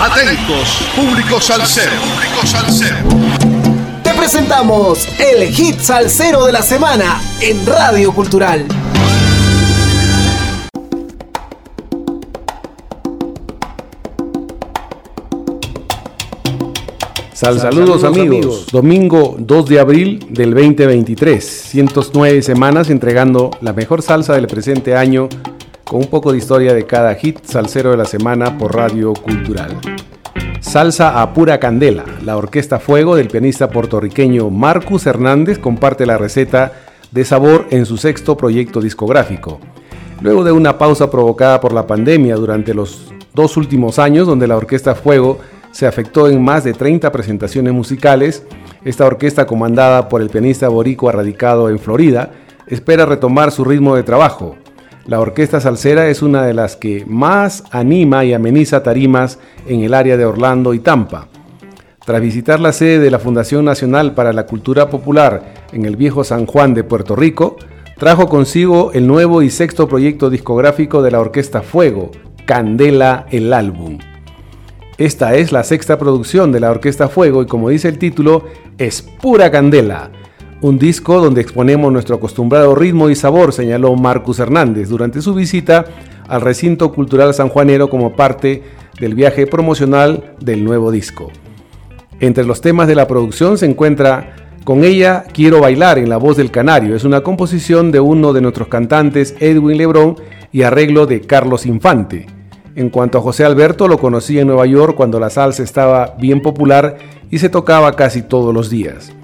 Atentos, público salsero. Público salsero. Te presentamos el hit salsero de la semana en Radio Cultural. Sal saludos, amigos. Domingo 2 de abril del 2023. 109 semanas entregando la mejor salsa del presente año con un poco de historia de cada hit salsero de la semana por Radio Cultural. Salsa a pura candela. La Orquesta Fuego del pianista puertorriqueño Marcus Hernández comparte la receta de sabor en su sexto proyecto discográfico. Luego de una pausa provocada por la pandemia durante los dos últimos años, donde la Orquesta Fuego se afectó en más de 30 presentaciones musicales, esta orquesta comandada por el pianista boricua radicado en Florida espera retomar su ritmo de trabajo. La orquesta salsera es una de las que más anima y ameniza tarimas en el área de Orlando y Tampa. Tras visitar la sede de la Fundación Nacional para la Cultura Popular en el viejo San Juan de Puerto Rico, trajo consigo el nuevo y sexto proyecto discográfico de la Orquesta Fuego, Candela el Álbum. Esta es la sexta producción de la Orquesta Fuego y como dice el título, es pura candela un disco donde exponemos nuestro acostumbrado ritmo y sabor, señaló Marcus Hernández durante su visita al recinto cultural sanjuanero como parte del viaje promocional del nuevo disco. Entre los temas de la producción se encuentra Con ella quiero bailar en la voz del canario. Es una composición de uno de nuestros cantantes, Edwin Lebrón, y arreglo de Carlos Infante. En cuanto a José Alberto, lo conocí en Nueva York cuando la salsa estaba bien popular y se tocaba casi todos los días.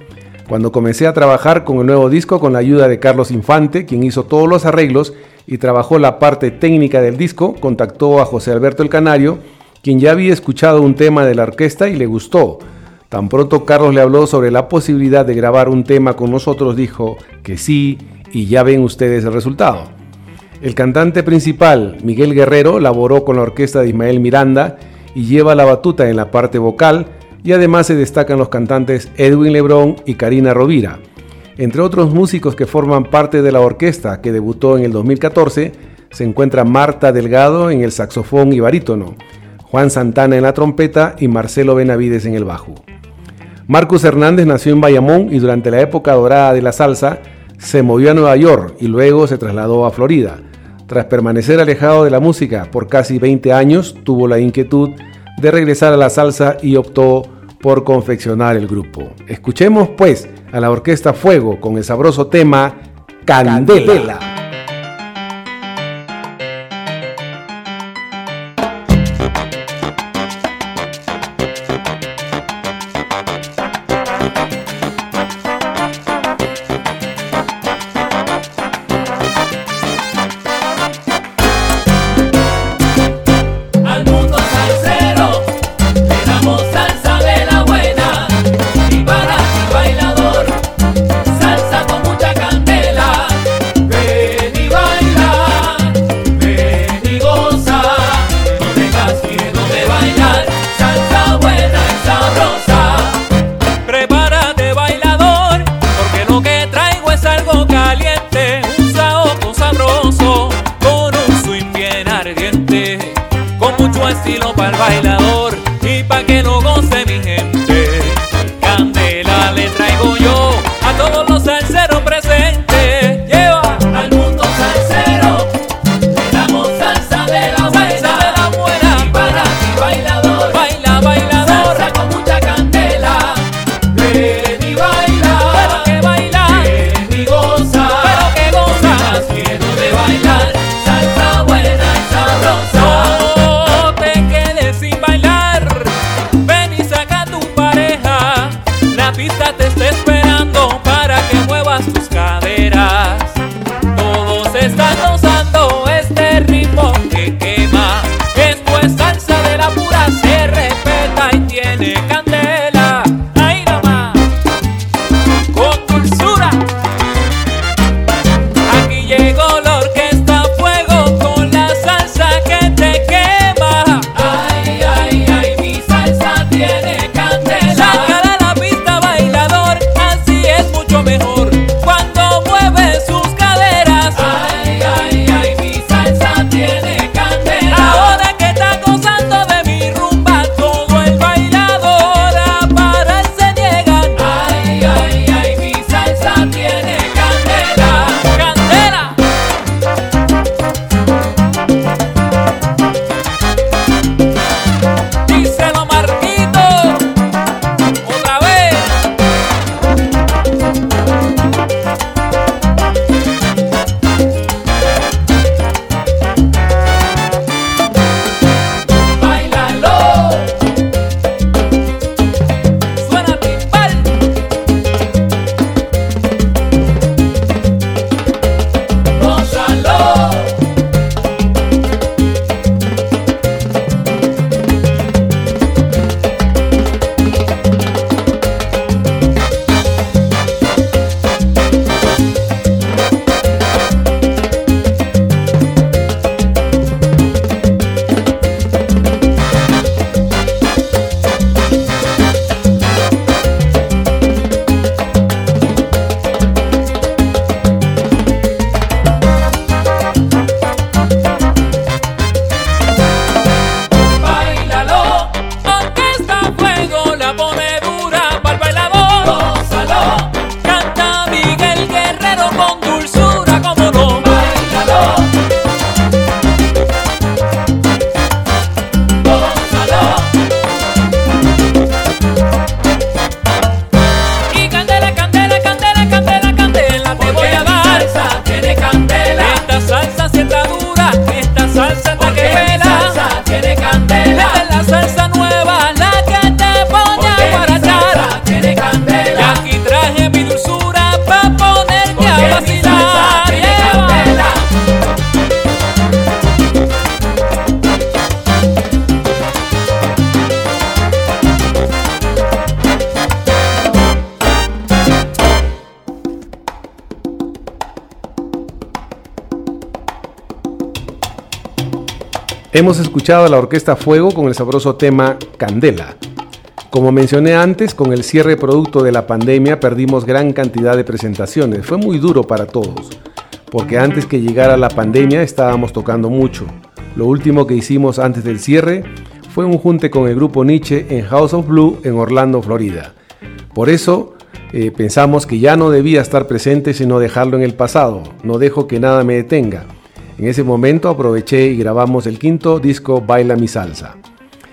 Cuando comencé a trabajar con el nuevo disco con la ayuda de Carlos Infante, quien hizo todos los arreglos y trabajó la parte técnica del disco, contactó a José Alberto el Canario, quien ya había escuchado un tema de la orquesta y le gustó. Tan pronto Carlos le habló sobre la posibilidad de grabar un tema con nosotros, dijo que sí y ya ven ustedes el resultado. El cantante principal, Miguel Guerrero, laboró con la orquesta de Ismael Miranda y lleva la batuta en la parte vocal, y además se destacan los cantantes Edwin Lebrón y Karina Rovira. Entre otros músicos que forman parte de la orquesta que debutó en el 2014, se encuentra Marta Delgado en el saxofón y barítono, Juan Santana en la trompeta y Marcelo Benavides en el bajo. Marcus Hernández nació en Bayamón y durante la época dorada de la salsa se movió a Nueva York y luego se trasladó a Florida. Tras permanecer alejado de la música por casi 20 años, tuvo la inquietud de regresar a la salsa y optó por confeccionar el grupo. Escuchemos pues a la Orquesta Fuego con el sabroso tema Candela. Hemos escuchado a la Orquesta Fuego con el sabroso tema Candela. Como mencioné antes, con el cierre producto de la pandemia perdimos gran cantidad de presentaciones. Fue muy duro para todos, porque antes que llegara la pandemia estábamos tocando mucho. Lo último que hicimos antes del cierre fue un junte con el grupo Nietzsche en House of Blue en Orlando, Florida. Por eso eh, pensamos que ya no debía estar presente sino dejarlo en el pasado. No dejo que nada me detenga. En ese momento aproveché y grabamos el quinto disco Baila mi salsa.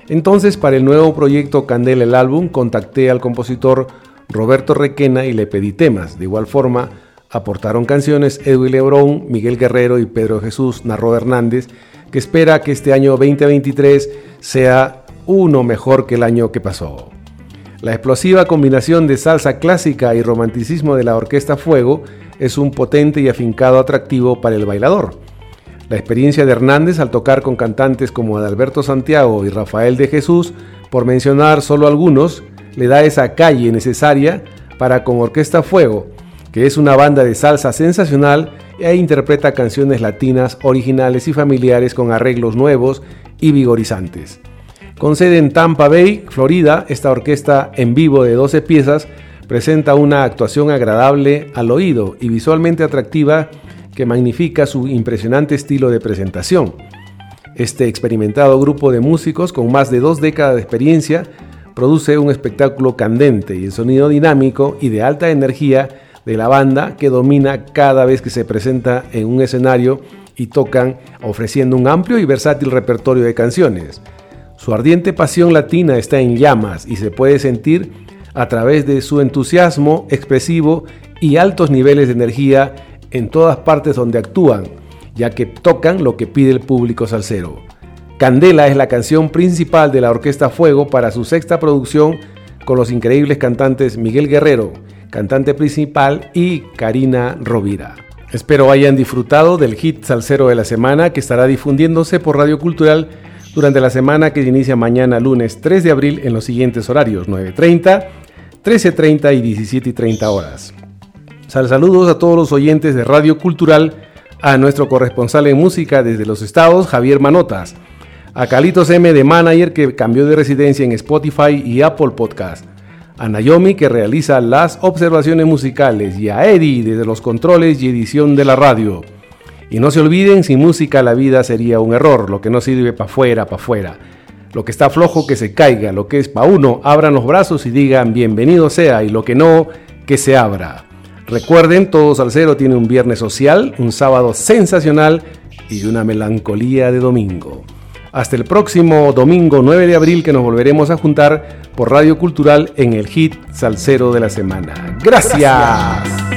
Entonces para el nuevo proyecto Candela el álbum contacté al compositor Roberto Requena y le pedí temas. De igual forma aportaron canciones Edwin Lebrón, Miguel Guerrero y Pedro Jesús Narro Hernández, que espera que este año 2023 sea uno mejor que el año que pasó. La explosiva combinación de salsa clásica y romanticismo de la Orquesta Fuego es un potente y afincado atractivo para el bailador. La experiencia de Hernández al tocar con cantantes como Adalberto Santiago y Rafael de Jesús, por mencionar solo algunos, le da esa calle necesaria para con Orquesta Fuego, que es una banda de salsa sensacional e interpreta canciones latinas originales y familiares con arreglos nuevos y vigorizantes. Con sede en Tampa Bay, Florida, esta orquesta en vivo de 12 piezas presenta una actuación agradable al oído y visualmente atractiva que magnifica su impresionante estilo de presentación. Este experimentado grupo de músicos con más de dos décadas de experiencia produce un espectáculo candente y el sonido dinámico y de alta energía de la banda que domina cada vez que se presenta en un escenario y tocan ofreciendo un amplio y versátil repertorio de canciones. Su ardiente pasión latina está en llamas y se puede sentir a través de su entusiasmo expresivo y altos niveles de energía en todas partes donde actúan, ya que tocan lo que pide el público salsero. Candela es la canción principal de la Orquesta Fuego para su sexta producción con los increíbles cantantes Miguel Guerrero, cantante principal, y Karina Rovira. Espero hayan disfrutado del hit salsero de la semana que estará difundiéndose por Radio Cultural durante la semana que inicia mañana lunes 3 de abril en los siguientes horarios 9.30, 13.30 y 17.30 horas. Saludos a todos los oyentes de Radio Cultural, a nuestro corresponsal en música desde los estados, Javier Manotas, a Calitos M de Manager que cambió de residencia en Spotify y Apple Podcast, a Naomi que realiza las observaciones musicales y a Eddie desde los controles y edición de la radio. Y no se olviden, sin música la vida sería un error, lo que no sirve para afuera, para afuera. Lo que está flojo que se caiga, lo que es para uno, abran los brazos y digan bienvenido sea, y lo que no, que se abra. Recuerden, Todo Salcero tiene un viernes social, un sábado sensacional y una melancolía de domingo. Hasta el próximo domingo 9 de abril que nos volveremos a juntar por Radio Cultural en el hit Salcero de la semana. Gracias.